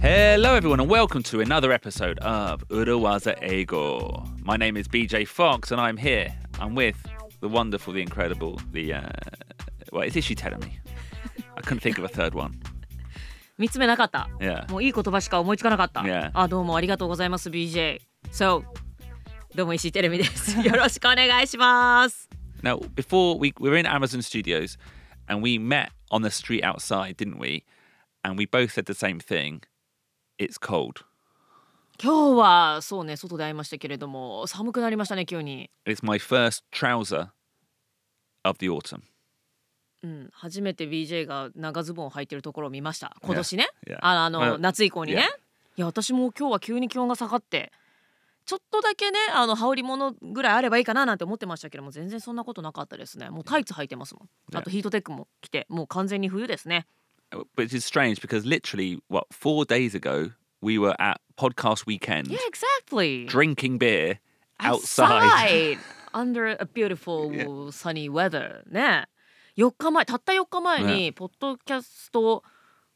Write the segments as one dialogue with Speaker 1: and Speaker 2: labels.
Speaker 1: Hello, everyone, and welcome to another episode of Urawaza Ego. My name is BJ Fox, and I'm here. I'm with the wonderful, the incredible, the. Uh, well, is she telling me? I couldn't think of a third one.
Speaker 2: 三つ目なかった。
Speaker 1: Yeah.
Speaker 2: もういい言葉しか思いつかなかった。
Speaker 1: Yeah.
Speaker 2: あ、どうもありがとうございます BJ。So、 どうも石井テレビです。よろしくお願いします。
Speaker 1: Now, before we, we were in Amazon Studios, and we met on the street outside, didn't we? And we both said the same thing. It's cold.
Speaker 2: 今日はそうね外で会いましたけれども寒くなりましたね急に。
Speaker 1: It's my first trouser of the autumn.
Speaker 2: うん、初めて BJ が長ズボンを履いてるところを見ました今年ね
Speaker 1: Yeah, yeah.
Speaker 2: ああの、
Speaker 1: Well,
Speaker 2: 夏以降にね、
Speaker 1: yeah.
Speaker 2: いや私も今日は急に気温が下がってちょっとだけねあの羽織物ぐらいあればいいかななんて思ってましたけども全然そんなことなかったですねもうタイツ履いてますもん.あとヒートテックも着てもう完全に冬ですね
Speaker 1: Which is strange because literally, what, four days ago, we were at Podcast Weekend
Speaker 2: Yeah exactly
Speaker 1: drinking beer outside.
Speaker 2: outside under a beautiful sunny weather ね4日前たった4日前にポッドキャスト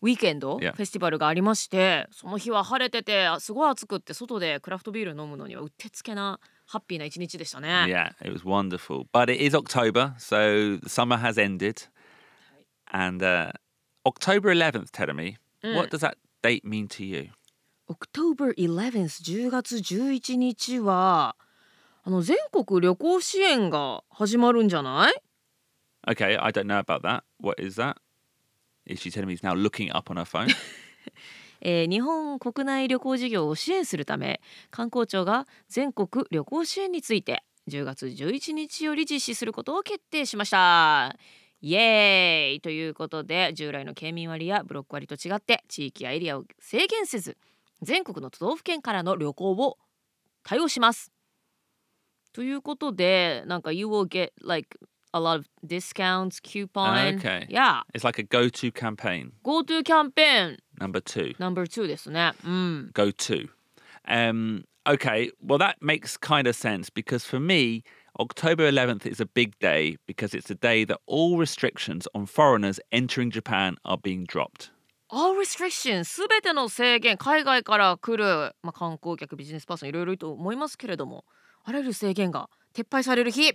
Speaker 2: ウィーケンドフ.ェスティバルがありましてその日は晴れててあすごい暑くって外でクラフトビール飲むのにはうってつけなハッピーな一日でしたね。
Speaker 1: Yeah, it was wonderful. But it is October, so the summer has ended. And uh, October 11th, tell me, what does that date mean to you?
Speaker 2: October 11th 10月11日はあの全国旅行支援が始まるんじゃない
Speaker 1: Okay, I don't know about that. What is that? Is she telling me he's now looking up on her phone?
Speaker 2: えー日本国内旅行事業を支援するため観光庁が全国旅行支援について10月11日より実施することを決定しました。イエーイということで従来の県民割やブロック割と違って地域やエリアを制限せず全国の都道府県からの旅行を対応します。ということでなんか You will get like a lot of discounts, coupon.
Speaker 1: Okay.
Speaker 2: Yeah.
Speaker 1: it's like a go to campaign.
Speaker 2: GoTo キャンペーン
Speaker 1: Number two.
Speaker 2: No.2ですね。うん。
Speaker 1: go to. Um, okay, well, that makes kind of sense because for me, October 11th is a big day because it's a day that all restrictions on foreigners entering Japan are being dropped.
Speaker 2: All restrictions すべての制限海外から来る、まあ、観光客ビジネスパーソンいろいろいると思いますけれどもあらゆる制限が撤廃される日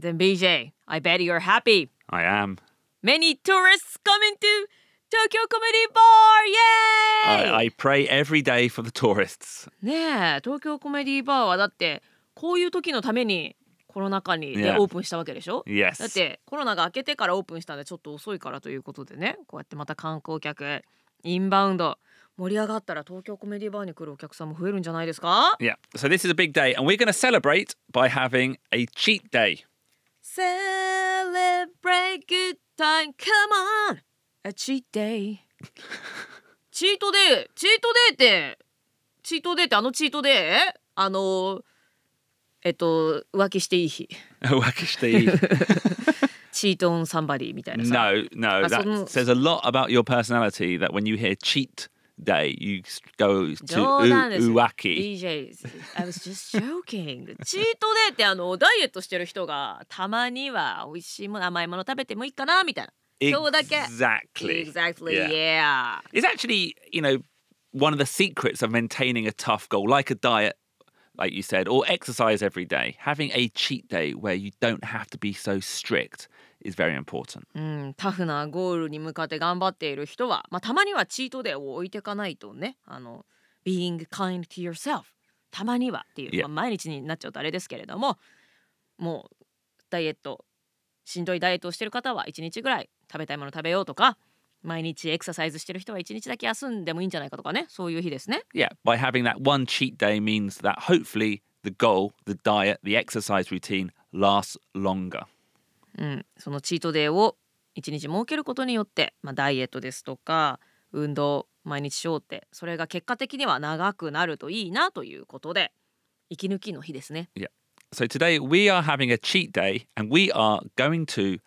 Speaker 2: Then BJ I bet you're happy
Speaker 1: I am.
Speaker 2: Many tourists coming to Tokyo Comedy Bar! Yay!
Speaker 1: I, I pray every day for the tourists.
Speaker 2: ねえ東京コメディバーはだってこういう時のためにコロナ禍にで
Speaker 1: Yeah.
Speaker 2: オープンしたわけでしょ
Speaker 1: Yes.
Speaker 2: だってコロナが明けてからオープンしたんでちょっと遅いからということでねこうやってまた観光客インバウンド盛り上がったら東京コメディバーに来るお客さんも増えるんじゃないですか
Speaker 1: Yeah, so this is a big day, and we're going to celebrate by having a cheat day.
Speaker 2: Celebrate good time come on a cheat day チートデーチートデーってチートデーってあのチートデーあのえっと浮気していい日.チートンサンバディみたいなさ
Speaker 1: no, no,
Speaker 2: Ah,
Speaker 1: that says a lot about your personality that when you hear cheat day, you s- go to
Speaker 2: 冗談です
Speaker 1: u- uwaki.
Speaker 2: DJ I was just joking チートデーってあのダイエットしてる人がたまには美味しいもの甘いもの食べてもいいかなみたいな今日だけ
Speaker 1: Exactly.
Speaker 2: Exactly
Speaker 1: Yeah.
Speaker 2: yeah
Speaker 1: It's actually, you know, one of the secrets of maintaining a tough goal, like a diet, like you said, or exercise every day. Having a cheat day where you don't have to be so strict Is very important.
Speaker 2: うん、タフなゴールに向かって頑張っている人は、まあ、たまにはチートデーを置いていかないとねあの being kind to yourself たまにはっていう、
Speaker 1: Yeah.
Speaker 2: まあ、毎日になっちゃうとあれですけれどももうダイエットしんどいダイエットをしてる方は1日ぐらい食べたいもの食べようとか毎日エクササイズしてる人は1日だけ休んでもいいんじゃないかとかねそういう日ですね
Speaker 1: Yeah, by having that one cheat day means that hopefully the goal, the diet, the exercise routine lasts longer.
Speaker 2: うん、そのチートデーを1日設けることによって、まあ、ダイエットですとか運動毎日しようってそれが結果的には長くなるといいなということで息抜きの日ですね。
Speaker 1: So today we are having a cheat day and we are going to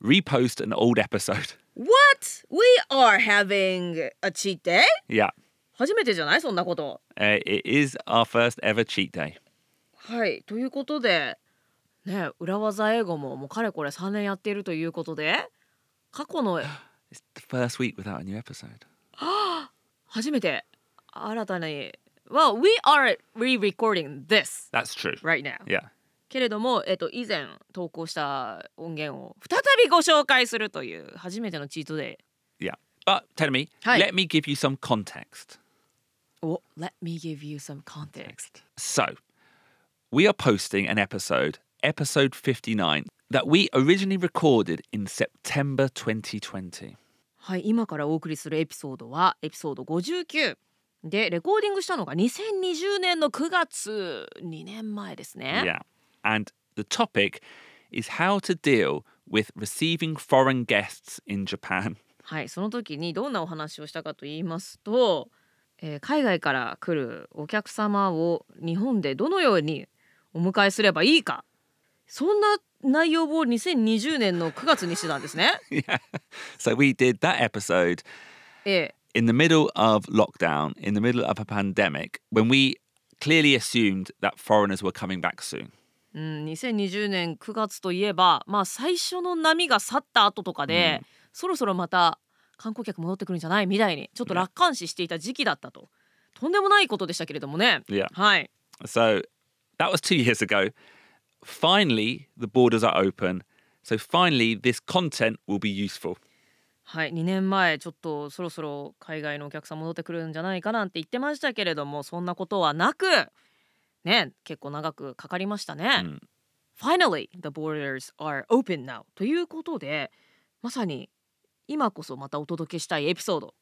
Speaker 1: repost an old episode.
Speaker 2: What? We are having a cheat day?
Speaker 1: Yeah,
Speaker 2: 初めてじゃないそんなこと。
Speaker 1: uh, it is our first ever cheat day.
Speaker 2: はいということでね裏技英語ももうかれこれ3年やっているということで過去の
Speaker 1: It's the first week without a new episode.
Speaker 2: 初めて新たに Well, we are re-recording this
Speaker 1: That's true.
Speaker 2: right now.
Speaker 1: Yeah.
Speaker 2: けれども、えっと、以前投稿した音源を再びご紹介するという初めてのチートデ
Speaker 1: Yeah. But tell me,
Speaker 2: Hi.
Speaker 1: let me give you some context.
Speaker 2: イ。お、Let me give you some context.
Speaker 1: So, we are posting an episode, episode 59, that we originally recorded in September 2020.
Speaker 2: はい、今からお送りするエピソードはエピソード59でレコーディングしたのが2020年の9月2年前ですね。
Speaker 1: Yeah. And the topic is how to deal with receiving foreign guests in Japan.
Speaker 2: はい、その時にどんなお話をしたかと言いますと、えー海外から来るお客様を日本でどのようにお迎えすればいいかそんな内容を2020年の9月にしてたんですね。
Speaker 1: yeah. So we did that episode
Speaker 2: え
Speaker 1: in the middle of lockdown, in the middle of a pandemic, when we clearly assumed that foreigners were coming back soon.
Speaker 2: ーうん、2020年9月といえば、まあ、最初の波が去った後とかで、そろそろまた観光客戻ってくるんじゃないみたいにちょっと楽観視していた時期だったと。とんでもないことでしたけれどもね。
Speaker 1: Yeah.
Speaker 2: はい。
Speaker 1: So that was two years ago. Finally, the borders are open. So finally, this content will be useful.
Speaker 2: はい2年前ちょっとそろそろ海外のお客さん戻ってくるんじゃないかなんて言ってましたけれどもそんなことはなくね結構長くかかりましたね。
Speaker 1: うん
Speaker 2: Finally the borders are open now ということでまさに今こそまたお届けしたいエピソード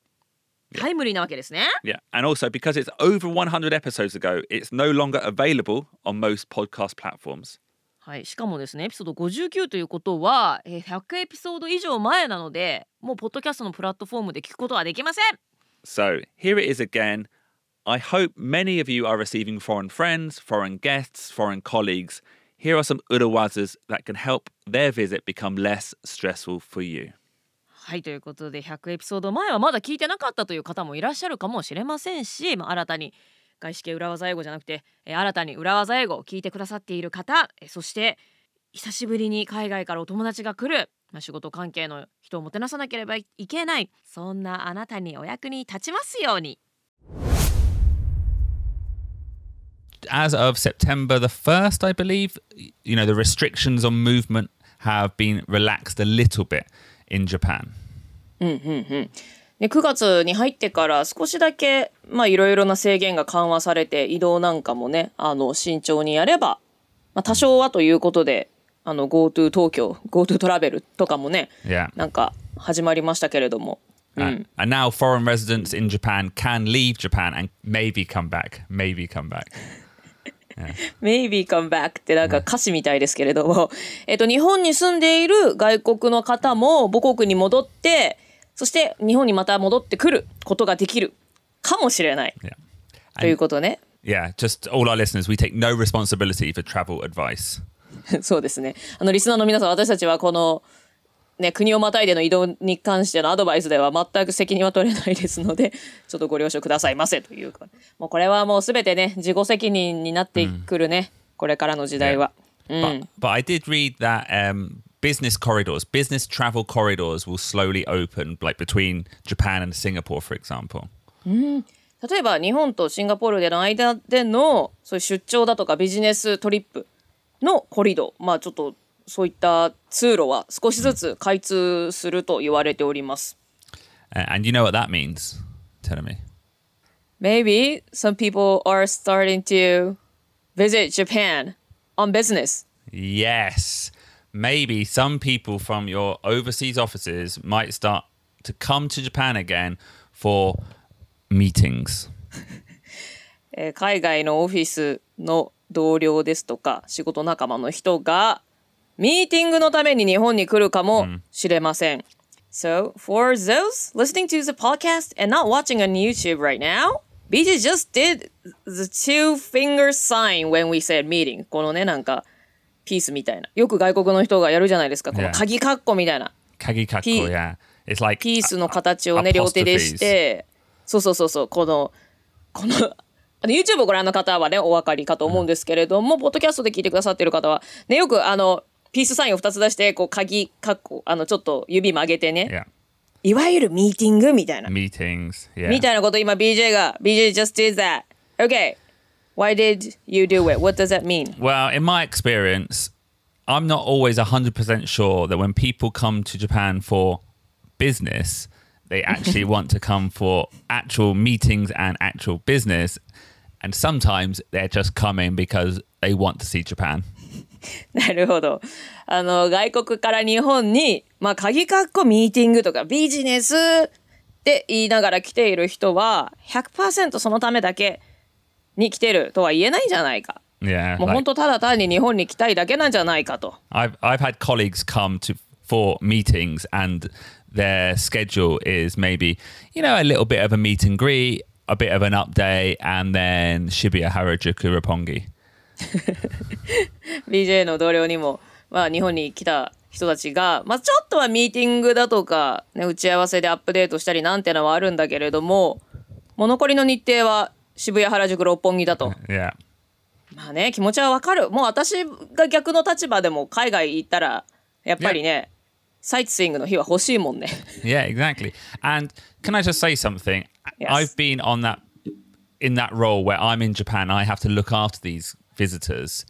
Speaker 1: Yeah.
Speaker 2: タイムリーなわけですね。
Speaker 1: Yeah. And also, because it's over 100 episodes ago, it's no longer available on most podcast platforms.
Speaker 2: はい、しかもですねエピソード59ということは、えー100エピソード以上前なのでもうポッドキャストのプラットフォームで聞くことはできません。
Speaker 1: So here it is again. I hope many of you are receiving foreign friends, foreign guests, foreign colleagues. Here are some urawazas that can help their visit become less stressful for you.
Speaker 2: はいということで100エピソード前はまだ聞いてなかったという方もいらっしゃるかもしれませんし、まあ、新たに外資系裏技英語じゃなくて、えー新たに裏技英語を聞いてくださっている方、えーそして久しぶりに海外からお友達が来る、まあ、仕事関係の人をもてなさなければいけないそんなあなたにお役に立ちますように。
Speaker 1: As of September the 1st, I believe, you know, the restrictions on movement have been relaxed a little bit in Japan.
Speaker 2: で9月に入ってから少しだけまあいろいろな制限が緩和されて移動なんかもねあの慎重にやれば、まあ、多少はということであの GoTo 東京 GoTo トラベルとかもね
Speaker 1: Yeah.
Speaker 2: なんか始まりましたけれども、う
Speaker 1: Uh,
Speaker 2: ん、
Speaker 1: and now foreign residents in Japan can leave Japan and maybe come back. Maybe come back.
Speaker 2: Maybe come back ってなんか歌詞みたいですけれども、えっと日本に住んでいる外国の方も母国に戻ってそして日本にまた戻ってくることができるかもしれない
Speaker 1: Yeah.
Speaker 2: ということね。
Speaker 1: Yeah, just all our listeners, we take no responsibility for travel advice.
Speaker 2: そうですね。あのリスナーの皆さん、私たちはこのね国をまたいでの移動に関してのアドバイスでは全く責任は取れないですので、ちょっとご了承くださいませというか、もうこれはもうすべてね自己責任になってくるね、これからの時代は。
Speaker 1: But, but I did read that um, business corridors, business travel corridors will slowly open, like between Japan and Singapore, for example.
Speaker 2: 例えば日本とシンガポールでの間でのそういう出張だとかビジネストリップのコリドー、まあちょっとそういった通路は少しずつ開通すると言われております。
Speaker 1: Uh, and you know what that means? Tell me.
Speaker 2: Maybe some people are starting to visit Japan on business.
Speaker 1: Yes. Maybe some people from your overseas offices might start to come to Japan again for meetings.
Speaker 2: えー海外のオフィスの同僚ですとか仕事仲間の人がミーティングのために日本に来るかもしれません。So, for those listening to the podcast and not watching on YouTube right now, BJ just did the two finger sign when we said meeting. このね、なんか、 ピースみたいな。よく外国の人がやるじゃないですか。この
Speaker 1: Yeah.
Speaker 2: 鍵カッコみたいな。
Speaker 1: Kagikako,
Speaker 2: P-
Speaker 1: yeah. It's like
Speaker 2: ピースの形をね、両手でして、そうそうそうそう、この、この YouTube をご覧の方はねお分かりかと思うんですけれども、ポッドキャストで聞いてくださってる方はねよくあのピースサインを2つ出してこう鍵かっこあのちょっと指曲げてね
Speaker 1: Yeah.
Speaker 2: いわゆるミーティングみたいな
Speaker 1: Meetings. Yeah.
Speaker 2: みたいなこと今 BJ が BJ just did that okay why did you do it what does that mean
Speaker 1: Well, in my experience, I'm not always 100% sure that when people come to Japan for business, they actually want to come for actual meetings and actual business. And sometimes they're just coming because they want to see Japan.
Speaker 2: なるほど。あの、外国から日本に、まあ、鍵かっこミーティングとかビジネスって言いながら来ている人は、100%そのためだけに来てるとは言えないんじゃないか。
Speaker 1: Yeah.
Speaker 2: もう本当ただ単に日本に来たいだけなんじゃないかと。
Speaker 1: I've I've had colleagues come to for meetings and their schedule is maybe you know a little bit of a meet and greet, a bit of an update, and then Shibuya Harajuku Roppongi.
Speaker 2: BJ の同僚にも、まあ、日本に来た人たちが、まあ、ちょっとはミーティングだとか、ね、打ち合わせでアップデートしたりなんてのはあるんだけれども、もう残りの日程は渋谷原宿六本木だと。
Speaker 1: Yeah.
Speaker 2: まあね気持ちはわかるもう私が逆の立場でも海外行ったらやっぱりねサイトスイングの日は欲しいもんね
Speaker 1: Yeah, exactly. And can I just say something?
Speaker 2: Yes.
Speaker 1: I've been on that in that role where I'm in Japan. I have to look after these visitors.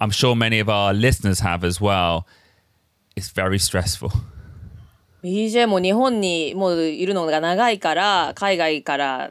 Speaker 1: I'm sure many of our listeners have as well. It's very stressful.
Speaker 2: BJ も日本にもういるのが長いから海外から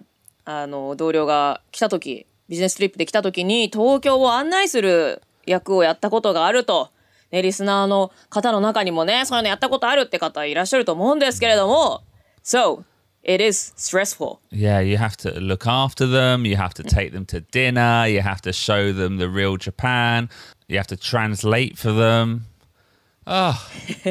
Speaker 2: あの同僚が来た時ビジネストリップで来た時に東京を案内する役をやったことがあると、ね、リスナーの方の中にもねそういうのやったことあるって方いらっしゃると思うんですけれども So it is stressful
Speaker 1: Yeah, you have to look after them. You have to take them to dinner. You have to show them the real Japan. You have to translate for them. Oh,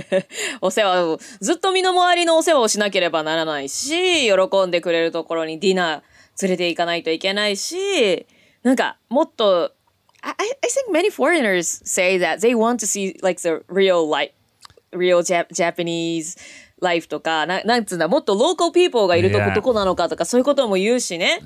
Speaker 2: お世話をずっと身の回りのお世話をしなければならないし喜んでくれるところにディナー連れて行かないといけないしなんかもっと I, I think many foreigners say that they want to see like the real life real Jap- Japanese life とかななんつうんだもっと local people がいるとこ.どこなのかとかそういうことも言うしね.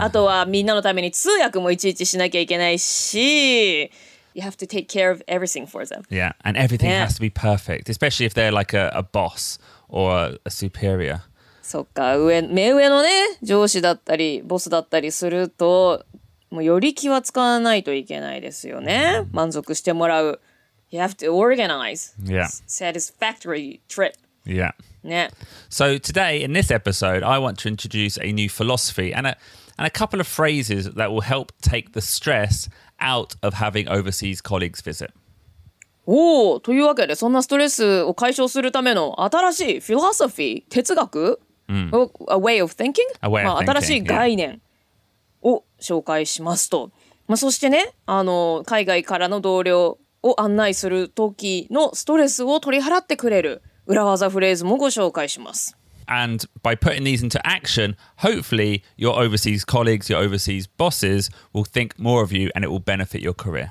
Speaker 2: あとはみんなのために通訳もいちいちしなきゃいけないし You have to take care of everything for them
Speaker 1: Yeah, and everything
Speaker 2: Yeah.
Speaker 1: has to be perfect, especially if they're like a, a boss or a, a superior.
Speaker 2: そっか上目上のね上司だったりボスだったりするともうより気は使わないといけないですよね満足してもらう You have to organize
Speaker 1: Yeah.
Speaker 2: satisfactory trip
Speaker 1: Yeah.
Speaker 2: ね
Speaker 1: So today in this episode, I want to introduce a new philosophy and a and a couple of phrases that will help take the stress out of having overseas colleagues visit.
Speaker 2: おおというわけでそんなストレスを解消するための新しいフィロソフィー哲学、お A way of thinking?
Speaker 1: A way of
Speaker 2: まあ、
Speaker 1: thinking,
Speaker 2: 新しい概念を紹介しますと、まあ、そしてねあの海外からの同僚を案内する時のストレスを取り払ってくれる裏技フレーズもご紹介します。
Speaker 1: And by putting these into action, hopefully your overseas colleagues, your overseas bosses will think more of you and it will benefit your career.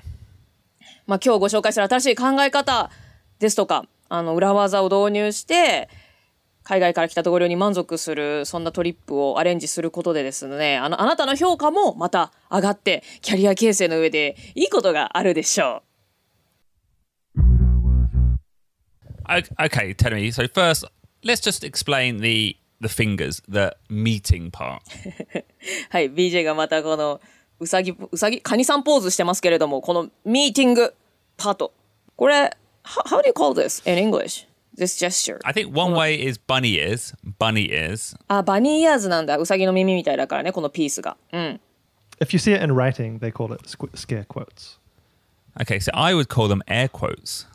Speaker 2: まあ、今日ご紹介する新しい考え方ですとかあの裏技を導入して海外から来た同僚に満足するそんなトリップをアレンジすることでですねあのあなたの評価もまた上がってキャリア形成の上でいいことがあるでしょ
Speaker 1: O- Okay, tell me. So first, let's just explain the the fingers, the meeting part.
Speaker 2: う はい BJ がまたこのうさぎうさぎカニさんポーズしてますけれどもこのミーティングパートこれ how, how do you call this in English? This gesture
Speaker 1: I think one way is bunny ears, bunny ears.
Speaker 2: あバニーイヤーズなんだうさぎの耳みたいだからねこのピースがうん
Speaker 3: If you see it in writing, they call it scare quotes.
Speaker 1: Okay, so I would call them air quotes.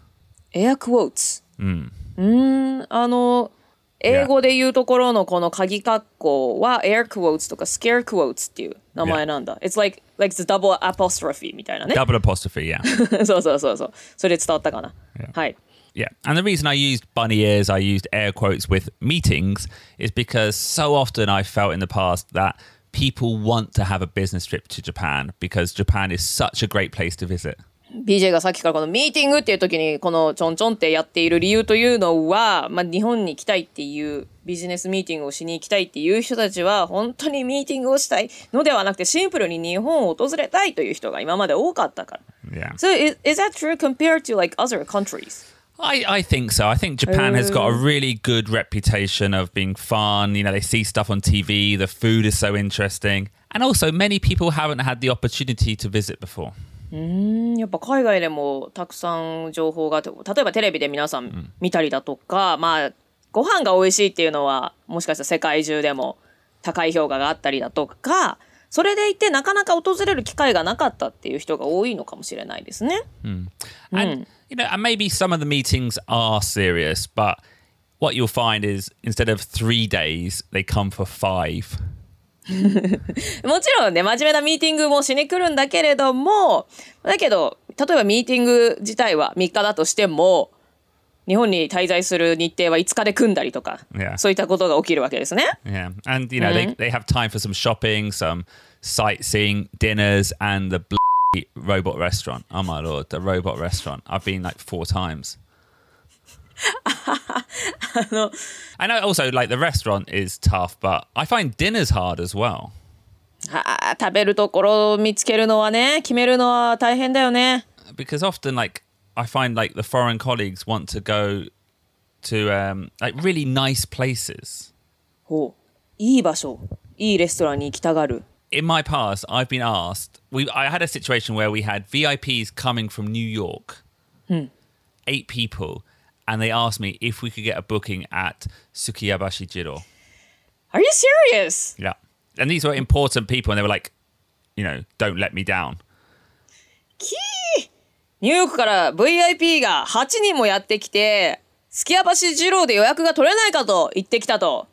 Speaker 2: エアクォーツ。うん。ん、あの、英語で言うところのこの鍵括弧は air quotes とか scare quotes っていう名前なんだ。It's like, like the double apostrophe みたいなね。
Speaker 1: Double apostrophe, yeah.
Speaker 2: そうそうそうそう。それで伝わったかな。はい。
Speaker 1: Yeah. And the reason I used bunny ears, I used air quotes with meetings, is because so often I felt in the past that people want to have a business trip to Japan because Japan is such a great place to visit.
Speaker 2: BJ がさっきからこのミーティングっていう時にこのちょんちょんってやっている理由というのは、まあ、日本に来たいっていうビジネスミーティングをしに行きたいっていう人たちは本当にミーティングをしたいのではなくてシンプルに日本を訪れたいという人が今まで多かったから。
Speaker 1: Yeah.
Speaker 2: So is, is that true compared to like other countries?
Speaker 1: I, I think so. I think Japan has got a really good reputation of being fun. You know, they see stuff on TV, the food is so interesting. And also, many people haven't had the opportunity to visit before.
Speaker 2: うんやっぱ海外でもたくさん情報があって例えばテレビで皆さん見たりだとか、まあご飯が美味しいっていうのはもしかしたら世界中でも高い評価があったりだとかそれでいてなかなか訪れる機会がなかったっていう人が多いのかもしれないですね。
Speaker 1: And, you know, and maybe some of the meetings are serious, but what you'll find is instead of three days, they come for five.
Speaker 2: もちろんね真面目なミーティングもしに来るんだけれどもだけど例えばミーティング自体は3日だとしても日本に滞在する日程は5日で組んだりとか、
Speaker 1: Yeah.
Speaker 2: そういったことが起きるわけですね。
Speaker 1: Yeah. And, you know, they, they have time for some shopping, some sightseeing, dinners, and the bloody robot restaurant. Oh, my Lord, the robot restaurant. I've been like four times. I know also like the restaurant is tough, but I find dinner's hard as well.
Speaker 2: はあ食べるところを見つけるのはね決めるのは大変だよね。
Speaker 1: because often like I find like the foreign colleagues want to go to um, like really nice places.
Speaker 2: ほういい場所いいレストランに行きたがる。
Speaker 1: in my past, I've been asked. We I had a situation where we had VIPs coming from New York, hmm. eight people, and they asked me if we could get a booking at Sukiyabashi Jiro.
Speaker 2: Are you serious?
Speaker 1: Yeah, and these were important people, and they were like, you know, don't let me down.
Speaker 2: ニューヨークから VIP が8人もやってきて、すきやばし二郎で予約が取れないかと言ってきたと。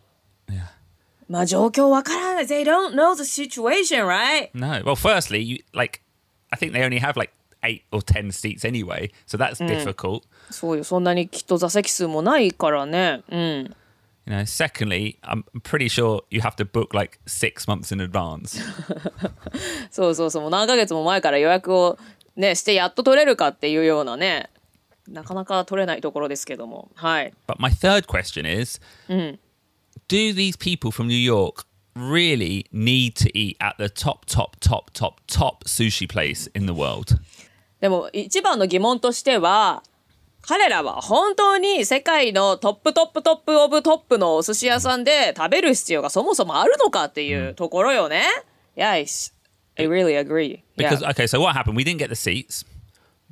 Speaker 2: まあ状況わからない。They don't know the situation, right?
Speaker 1: No. Well, firstly, you like, I think they only have like eight or ten seats anyway, so that's difficult.
Speaker 2: そうよ。そんなにきっと座席数もないからね。うん。
Speaker 1: You know, secondly, I'm pretty sure you have to book like six months in advance.
Speaker 2: そうそうそう。もう何ヶ月も前から予約をね、してやっと取れるかっていうようなね。なかなか取れないところですけども。はい。
Speaker 1: but my third question is Do these people from New York really need to eat at the top, top, top, top, top sushi place in the world?
Speaker 2: でも一番の疑問としては彼らは本当に世界のトップトップトップオブトップのお寿司屋さんで食べる必要がそもそもあるのかっていうところよね。Yes, I really agree.
Speaker 1: Because,
Speaker 2: Yeah.
Speaker 1: okay, so what happened? We didn't get the seats,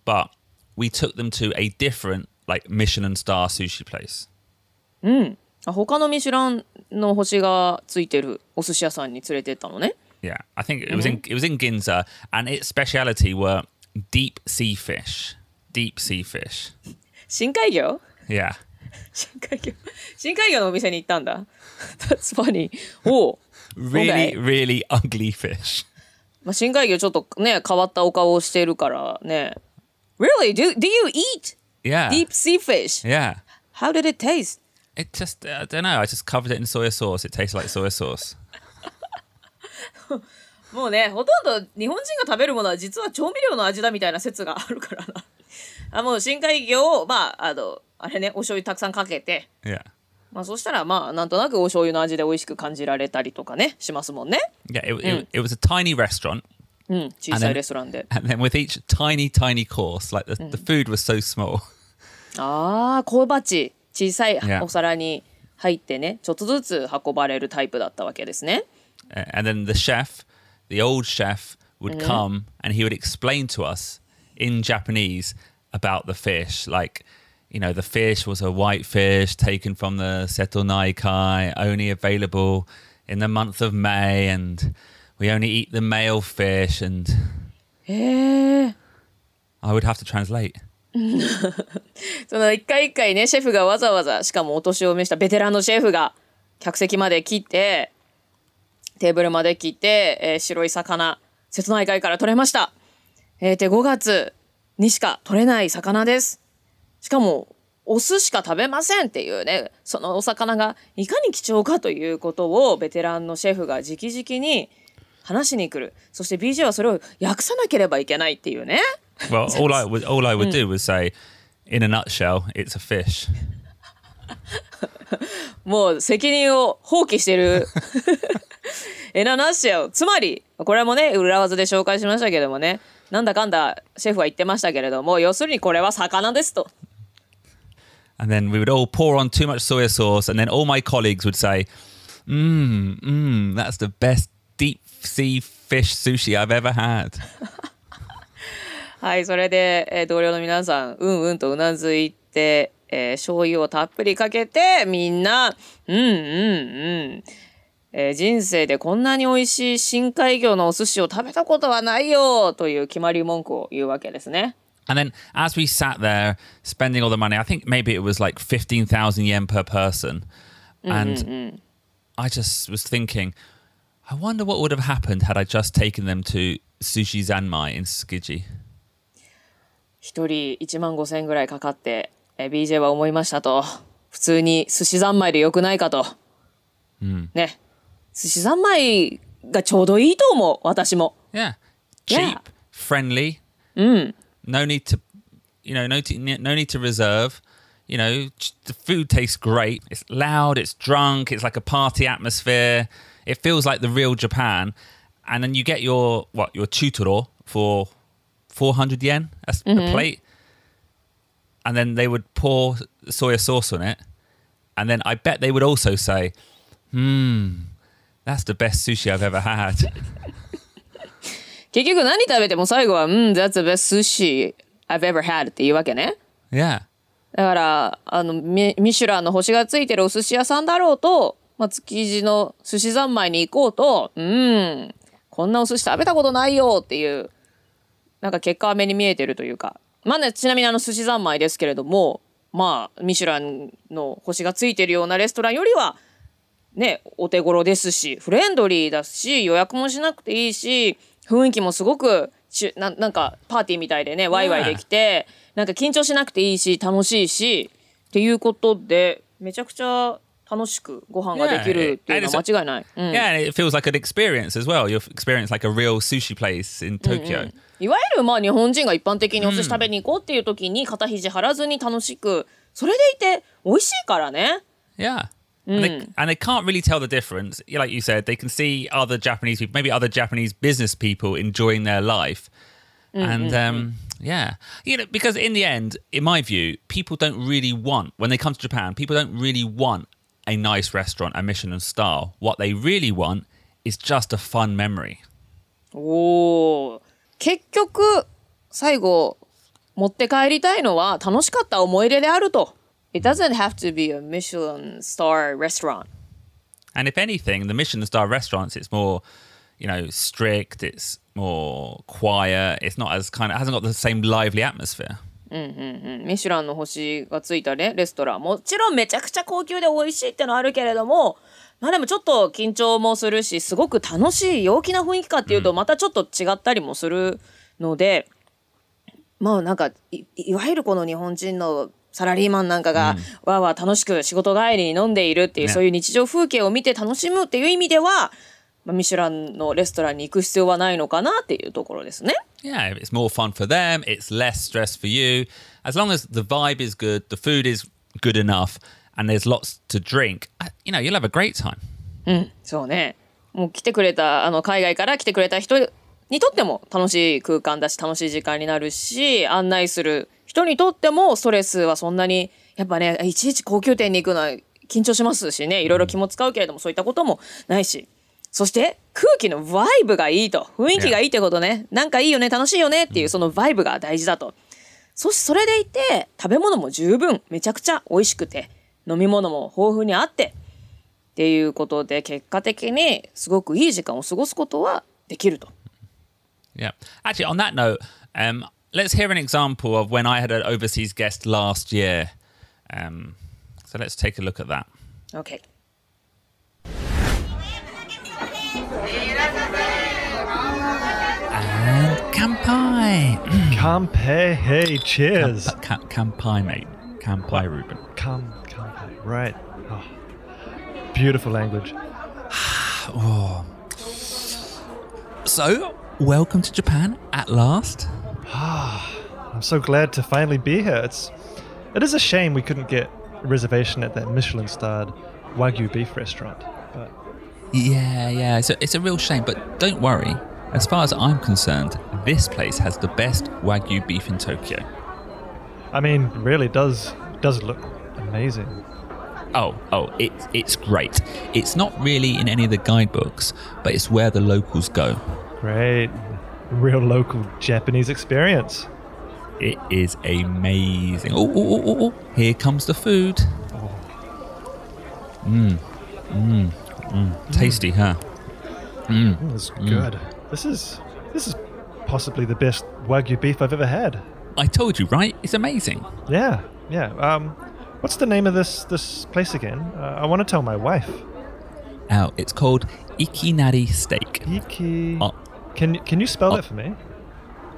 Speaker 1: but we took them to a different, like, Michelin star sushi place.
Speaker 2: あ 他のミシュランの星がついてるお寿司屋さんに連れてったのね。
Speaker 1: Yeah, I think it was in it was in Ginza, and its speciality were deep sea fish. Deep sea fish.
Speaker 2: 深海魚
Speaker 1: Yeah.
Speaker 2: 深海魚深海魚のお店に行ったんだ。That's funny. おう。
Speaker 1: Really, really ugly fish.
Speaker 2: まあ、深海魚ちょっとね変わったお顔をしてるからね。Really? Do, do you eat
Speaker 1: Yeah.
Speaker 2: deep sea fish?
Speaker 1: Yeah.
Speaker 2: How did it taste?
Speaker 1: It just, I don't know. I just covered it in soy sauce. It tastes like soy sauce.
Speaker 2: もうねほとんど日本人が食べるものは実は調味料の味だみたいな説があるからなあもう深海魚をまああのあれねお醤油たくさんかけて
Speaker 1: Yeah.
Speaker 2: まあそしたらまあなんとなくお醤油の味で美味しく感じられたりとかねしますもんね
Speaker 1: Yeah. It, it, it was a tiny restaurant.
Speaker 2: うん小さいレストランで
Speaker 1: And then with each tiny, tiny course, like the, the food was so small.
Speaker 2: ああ小鉢小さい
Speaker 1: Yeah.
Speaker 2: お皿に入ってねちょっとずつ運ばれるタイプだったわけですね
Speaker 1: Uh, and then the chef, the old chef, would come and he would explain to us in Japanese about the fish. Like, you know, the fish was a white fish taken from the Seto Naikai, only available in the month of May, and we only eat the male fish. And
Speaker 2: へえ
Speaker 1: I would have to translate.
Speaker 2: その一回一回ねシェフがわざわざしかもお年を召したベテランのシェフが客席まで来てテーブルまで来て、えー白い魚瀬戸内海から取れました、えーで5月にしか取れない魚です。しかもお酢しか食べませんっていうねそのお魚がいかに貴重かということをベテランのシェフが直々に話しに来る。そして BJ はそれを訳さなければいけないっていうね。
Speaker 1: Well, all I would all I would do was say, in a nutshell, it's a fish.
Speaker 2: もう責任を放棄してる。エナナッシェを。つまり、これもね、裏技で紹介しましたけどもね、なんだかんだシェフは言ってましたけれども、要するにこれは魚ですと。
Speaker 1: And then we would all pour on too much soy sauce, and then all my colleagues would say, "Mmm, mmm, that's the best deep sea fish sushi I've ever had."
Speaker 2: はい、それで、えー同僚の皆さん、うんうんとうなずいて、えー醤油をたっぷりかけて、みんな、うんうんうん。えー人生でこんなに美味しい深海魚のお寿司を食べたことはないよという決まり文句を言うわけですね。
Speaker 1: And then as we sat there spending all the money, I think maybe it was like 15,000 yen per person. And I just was thinking, I wonder what would have happened had I just taken them to Sushi Zanmai in Tsukiji.
Speaker 2: 一人1万5千円ぐらいかかって、えー BJ は思いましたと。普通に寿司三昧でよくないかと。ね。寿司三昧がちょうどいいと思う、私も。
Speaker 1: Yeah. Cheap,
Speaker 2: Yeah.
Speaker 1: friendly. No need to, you know, no, to, no need to reserve. You know, the food tastes great. It's loud, it's drunk, it's like a party atmosphere. It feels like the real Japan. And then you get your, what, your chutoro for 400 yen a, s- a plate. And then they would pour soya sauce on it. And then I bet they would also say, hmm, that's the best sushi I've ever had.
Speaker 2: 結局何食べても最後は、うん、that's the best sushi I've ever had って言うわけね。
Speaker 1: yeah.
Speaker 2: だから、あの、ミミシュランの星がついてるお寿司屋さんだろうと、まあ、築地の寿司三昧に行こうと、うん、こんなお寿司食べたことないよっていう、なんか結果は目に見えてるというか。まあね、ちなみにあの寿司三昧ですけれども、まあ、ミシュランの星がついてるようなレストランよりは、ね、お手頃ですし、フレンドリーだし、予約もしなくていいし、雰囲気もすごくしな、なんかパーティーみたいでね、ワイワイできて、なんか緊張しなくていいし、楽しいし、っていうことで、めちゃくちゃ楽しくご飯ができるっていうのは間違いない。うん
Speaker 1: Yeah, and it feels like an experience as well. You'll experience like a real sushi place in Tokyo.
Speaker 2: いわゆるまあ日本人が一般的にお寿司食べに行こうっていう時に肩肘張らずに楽しく、それでいて美味しいからね。
Speaker 1: Yeah. And, they, and they can't really tell the difference. Like you said, they can see other Japanese people, maybe other Japanese business people enjoying their life. And um, yeah, you know, because in the end, in my view, people don't really want, when they come to Japan, people don't really want a nice restaurant, a Michelin star. What they really want is just a fun memory.
Speaker 2: おー 結局最後持って帰りたいのは楽しかった思い出であると。It doesn't have to be a Michelin star restaurant.
Speaker 1: And if anything, the Michelin star restaurants, it's more, you know, strict. It's more quiet. It's not as kind of hasn't got the same lively atmosphere.
Speaker 2: ミシュランの星がついたねレストランもちろんめちゃくちゃ高級で美味しいってのはあるけれどもまあでもちょっと緊張もするしすごく楽しい陽気な雰囲気かっていうとまたちょっと違ったりもするので、まあなんかいいわゆるこの日本人のサラリーマンなんかが、わーわー楽しく仕事帰りに飲んでいるっていう、
Speaker 1: ね
Speaker 2: そういう日常風景を見て楽しむっていう意味では、まあ、ミシュランのレストランに行く必要はないのかなっていうところですね。
Speaker 1: Yeah, it's more fun for them. It's less stress for you. As long as the vibe is good, the food is good enough, and there's lots to drink, uh, you know, you'll have a great time.
Speaker 2: そうね。もう来てくれた、あの、海外から来てくれた人にとっても楽しい空間だし、楽しい時間になるし、案内する人にとってもストレスはそんなに、やっぱね、いちいち高級店に行くのは緊張しますしね、いろいろ気も使うけれども、そういったこともないし。そして、空気のバイブがいいと。雰囲気がいいってことね。なんかいいよね、楽しいよねっていう、そのバイブが大事だと。そして、それでいて、食べ物も十分、めちゃくちゃ美味しくて、飲み物も豊富にあって、っていうことで結果的にすごくいい時間を過ごすことはできると。
Speaker 1: Yeah. Actually, on that note, um, let's hear an example of when I had an overseas guest last year. Um, so let's take a look at that.
Speaker 2: OK。
Speaker 1: And kampai.
Speaker 3: Kampe, hey, cheers.
Speaker 1: Ka- kampai, mate. Kampai, Ruben.
Speaker 3: Kam, kampe, right. Oh, beautiful language. Oh.
Speaker 1: So, welcome to Japan at last.
Speaker 3: Ah, I'm so glad to finally be here. It's it is a shame we couldn't get a reservation at that Michelin starred Wagyu beef restaurant. But
Speaker 4: Yeah, yeah, it's a, it's a real shame, but don't worry. As far as I'm concerned, this place has the best Wagyu beef in Tokyo.
Speaker 3: I mean, really does does look amazing.
Speaker 4: Oh, oh, it, it's great. It's not really in any of the guidebooks, but it's where the locals go.
Speaker 3: Great. Real local Japanese experience.
Speaker 4: It is amazing. Oh, oh, oh, oh, oh. here comes the food. Mmm, mmm, mmm. Tasty, huh? Mmm.
Speaker 3: Mm, mm It's mm. good. This is this is possibly the best Wagyu beef I've ever had.
Speaker 4: I told you, right? It's amazing.
Speaker 3: Yeah, yeah. Um, what's the name of this this place again? Uh, I want to tell my wife.
Speaker 4: Now, it's called Ikinari Steak.
Speaker 3: Iki.
Speaker 4: Oh.
Speaker 3: Can can you spell
Speaker 4: Oh.
Speaker 3: that for me?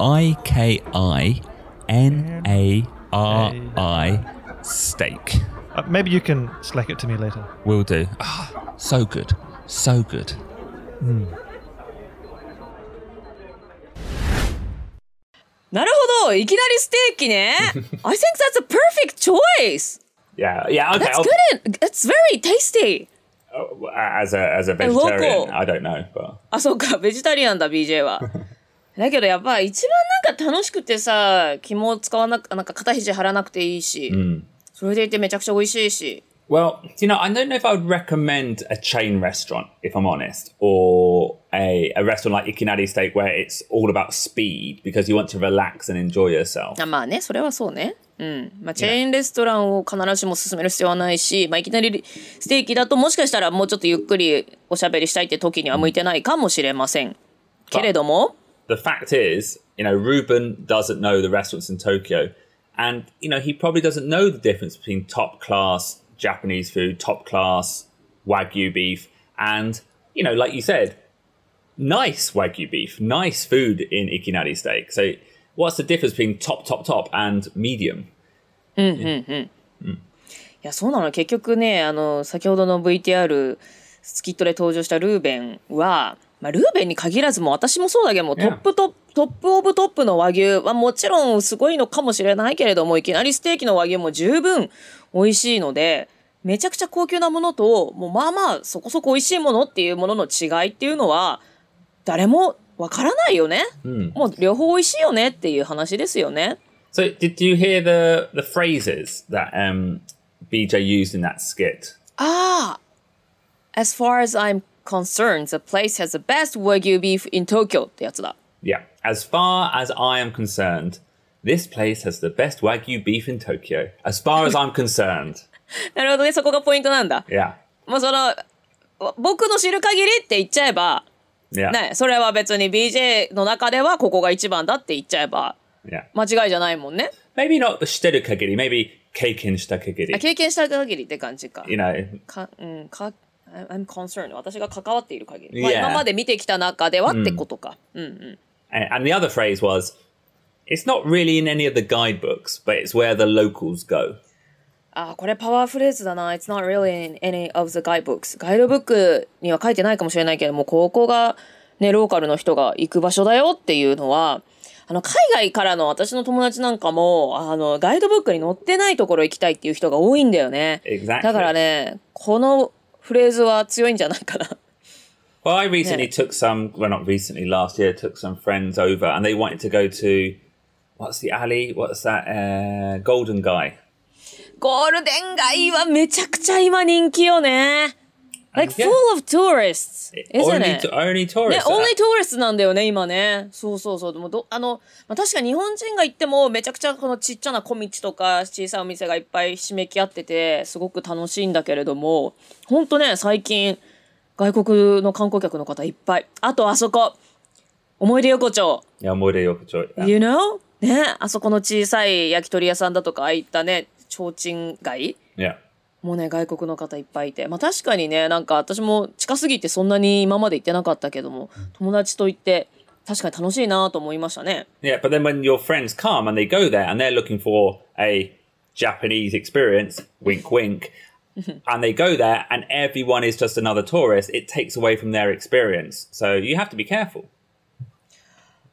Speaker 4: I K I N A R I steak.
Speaker 3: Uh, maybe you can slack it to me later.
Speaker 4: Will do. Ah, so good. So good.
Speaker 2: なるほどいきなりステーキね I think that's a perfect choice
Speaker 1: Yeah, yeah, okay.
Speaker 2: That's
Speaker 1: I'll-
Speaker 2: good and it's very tasty
Speaker 1: oh, as a as a
Speaker 2: And local.
Speaker 1: vegetarian, I don't know, but
Speaker 2: あそうかベジタリアンだ BJ はだけどやっぱ一番なんか楽しくてさ肝使わなくなんか肩肘張らなくていいし、それでいてめちゃくちゃ美味しいし
Speaker 1: well, you know, I don't know if I would recommend a chain restaurant, if I'm honest, or a a restaurant like Ikinari Steak where it's all about speed because you want to relax and enjoy yourself.
Speaker 2: あまあねそれはそうね うんまあチェーンレストランを必ずしも勧める必要はないし、まあ、いきなりステーキだともしかしたらもうちょっとゆっくりおしゃべりしたいって時には向いてないかもしれませんけれども
Speaker 1: The fact is, you know, Ruben doesn't know the restaurants in Tokyo, and you know he probably doesn't know the difference between top class Japanese food, top class wagyu beef, and you know, like you said, nice wagyu beef, nice food in Ikinari steak. So, what's the difference between top, top, top and medium?
Speaker 2: いやそうなの結局ねあの先ほどの VTR スキットで登場したルーベンは、まあ、ルーベンに限らずもう私もそうだけども、 top top top of top の和牛はもちろんすごいのかもしれないけれどもいきなりステーキの和牛も十分美味しいのでめちゃくちゃ高級なものともうまあまあそこそこ美味しいものっていうものの違いっていうのは誰もわからないよね、もう両方美味しいよねっていう話ですよね。
Speaker 1: So, did you hear the the phrases that um, BJ used in that skit?
Speaker 2: Ah, as far as I'm concerned, the place has the best Wagyu beef in Tokyo ってやつだ。
Speaker 1: Yeah. As far as I am concerned, this place has the best Wagyu beef in Tokyo. As far as I'm concerned.
Speaker 2: なるほどね、そこがポイントなんだ。
Speaker 1: Yeah.
Speaker 2: もうその、僕の知る限りって言っちゃえば、
Speaker 1: Yeah.
Speaker 2: ね、それは別に BJ の中ではここが一番だって言っちゃえば、
Speaker 1: Yeah.
Speaker 2: 間違いじゃないもんね。
Speaker 1: Maybe not the shiteru kagiri, maybe keiken shita kagiri.
Speaker 2: あ経験した限りって感じか。
Speaker 1: You know,
Speaker 2: か、うん、か、I'm concerned. 私が関わっている限り。まあ.今まで見てきた中ではってことか。うんうん。
Speaker 1: and the other phrase was, it's not really in any of the guidebooks, but it's where the locals go.
Speaker 2: あ、これパワーフレーズだな。It's not really in any of the guidebooks. ガイドブックには書いてないかもしれないけども、ここがね、ローカルの人が行く場所だよっていうのは、あの、海外からの私の友達なんかも、あの、ガイドブックに載ってないところ行きたいっていう人が多いんだよね。
Speaker 1: Exactly.
Speaker 2: だからね、このフレーズは強いんじゃないかな。
Speaker 1: Well, I recently took some, well, not recently, last year, took some friends over and they wanted to go to, what's the alley? What's that? Uh, Golden Guy.
Speaker 2: ゴールデン街はめちゃくちゃ今人気よね。Like full of tourists, isn't
Speaker 1: only,
Speaker 2: it?
Speaker 1: to, only
Speaker 2: ね、
Speaker 1: tourists.
Speaker 2: なんだよね、今ね。そうそうそう。でもど、あの、まあ、確かに日本人が行っても、めちゃくちゃこのちっちゃな小道とか、小さいお店がいっぱいひしめき合ってて、すごく楽しいんだけれども、ほんとね、最近、外国の観光客の方いっぱい。あと、あそこ、思い出横丁。
Speaker 1: Yeah, Moide Yokocho. Yeah.
Speaker 2: You know? ね、あそこの小さい焼き鳥屋さんだとか、ああいったね、提灯街
Speaker 1: yeah.
Speaker 2: もうね外国の方いっぱいいてまあ確かにねなんか私も近すぎてそんなに今まで行ってなかったけども友達と行って確かに楽しいなと思いましたね
Speaker 1: Yeah, but then when your friends come and they go there and they're looking for a Japanese experience, wink, wink, and they go there and everyone is just another tourist, it takes away from their experience. So you have to be careful.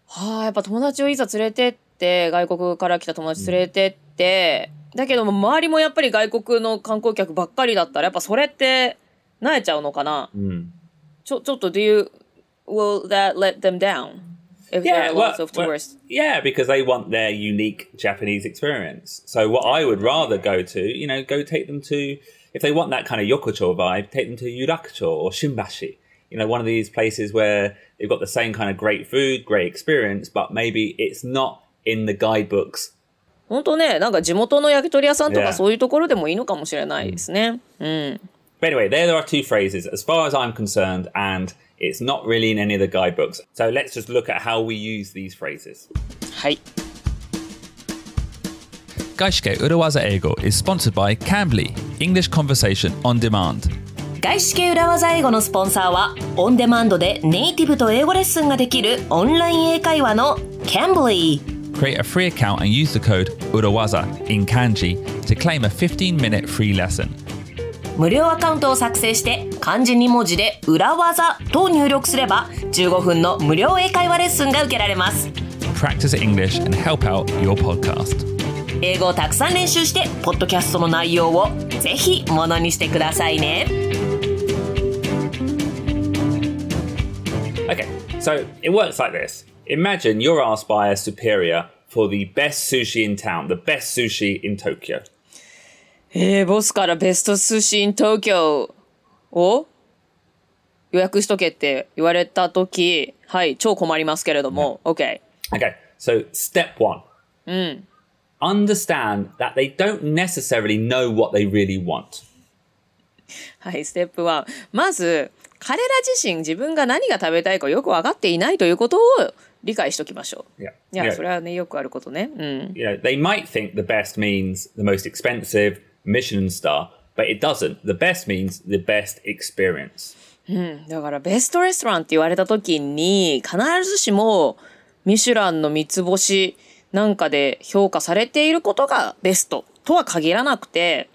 Speaker 2: はあやっぱ友達をいざ連れてってって外国から来た友達連れてって、だけども周りもやっぱり外国の観光客ばっかりだったらやっぱそれってなえちゃうのかな
Speaker 1: Mm.
Speaker 2: ちょちょっと do you will that let them down if there
Speaker 1: Yeah,
Speaker 2: are
Speaker 1: well,
Speaker 2: lots of
Speaker 1: well,
Speaker 2: tourists
Speaker 1: yeah, because they want their unique Japanese experience. So what I would rather go to, you know, go take them to if they want that kind of Yokocho vibe, take them to Yurakucho or Shimbashi. You know, one of these places where they've got the same kind of great food, great experience, but maybe it's not in the guidebooks.
Speaker 2: 本当ねなんか地元の焼き鳥屋さんと
Speaker 1: Yeah.
Speaker 2: かそういうところでもいいのかもしれないですねうん、
Speaker 1: But anyway, there, there are two phrases as far as I'm concerned, and it's not really in any of the guidebooks. So let's just look at how we use these phrases.
Speaker 2: はい。
Speaker 5: Gaishike Urawaza Eigo is sponsored by Cambly, English Conversation on Demand.
Speaker 6: 外資系裏技英語のスポンサーはオンデマンドでネイティブと英語レッスンができるオンライン英会話の Cambly
Speaker 5: Create a free account and use the code Urawaza in kanji to claim a 15 minute free lesson.
Speaker 6: 無料アカウントを作成して漢字2文字で裏技と入力すれば15分の無料英会話レッスンが受けられます
Speaker 5: Practice English and help out your podcast.
Speaker 6: 英語をたくさん練習してポッドキャストの内容をぜひものにしてくださいね
Speaker 1: Okay, so it works like this. Imagine you're asked by a superior for the best sushi in town, the best sushi in Tokyo.
Speaker 2: えー、ボスからベスト寿司 in 東京を予約しとけって言われた時はい超困りますけれども、OK
Speaker 1: Okay, so step one. Understand that they don't necessarily know what they really want.
Speaker 2: はいステップ1まず彼ら自身自分が何が食べたいかよく分かっていないということを 理解しときましょう
Speaker 1: Yeah.
Speaker 2: いやそれはねよくあることねうん
Speaker 1: know, they might think the best means the most expensive Michelin star, but it doesn't. The best means the best experience.
Speaker 2: だからベストレストランって言われた時に必ずしもミシュランの三つ星なんかで評価されていることがベストとは限らなくて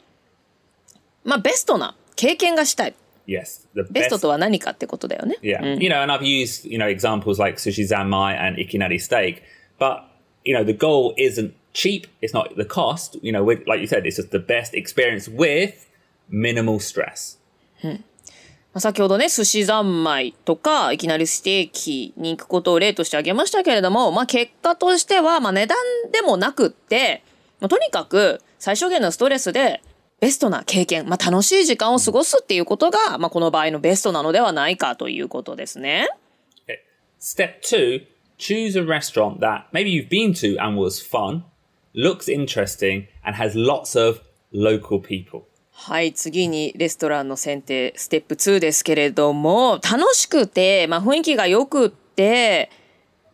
Speaker 2: まあベストな経験がしたい
Speaker 1: Yes, the
Speaker 2: ベス
Speaker 1: best
Speaker 2: トとは何かってことだよね。
Speaker 1: Yeah, you know, and I've used you know examples like sushi zanmai and ikinari steak, but you know the goal isn't cheap. It's not the cost. You know, with, like you said, it's just the best experience with minimal stress.
Speaker 2: まあ先ほどね寿司三昧とかいきなりステーキに行くことを例として挙げましたけれども、まあ、結果としては、まあ、値段でもなくって、まあ、とにかく最小限のストレスでベストな経験、まあ、楽しい時間を過ごすっていうことが、まあ、この場合のベストなのではないかということですね。
Speaker 1: Step two: choose a restaurant that maybe you've been to and was fun, looks interesting, and has lots of local people.
Speaker 2: はい、次にレストランの選定、ステップ2ですけれども、楽しくて、まあ、雰囲気が良くって、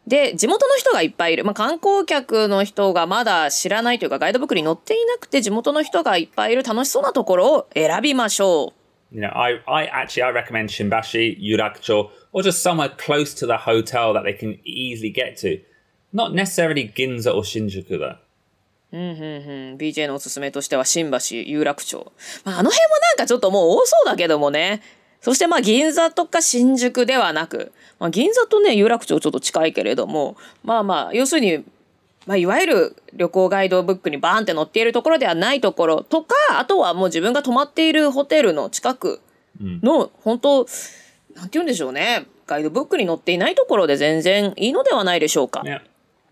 Speaker 2: で、地元の人がいっぱいいる。まあ、観光客の人がまだ知らないというか、ガイドブックに載っていなくて、地元の人がいっぱいいる楽しそうなところを選びましょう。
Speaker 1: You know, I, I actually I recommend Shimbashi, Yurakucho, or just somewhere close to the hotel that they can easily get to. Not necessarily Ginza or Shinjuku though.
Speaker 2: うん、BJ のおすすめとしては新橋有楽町、まあ、あの辺もなんかちょっともう多そうだけどもねそしてまあ銀座とか新宿ではなく、まあ、銀座とね有楽町ちょっと近いけれどもまあまあ要するに、まあ、いわゆる旅行ガイドブックにバーンって載っているところではないところとかあとはもう自分が泊まっているホテルの近くの、本当なんて言うんでしょうねガイドブックに載っていないところで全然いいのではないでしょうか。
Speaker 1: Yeah.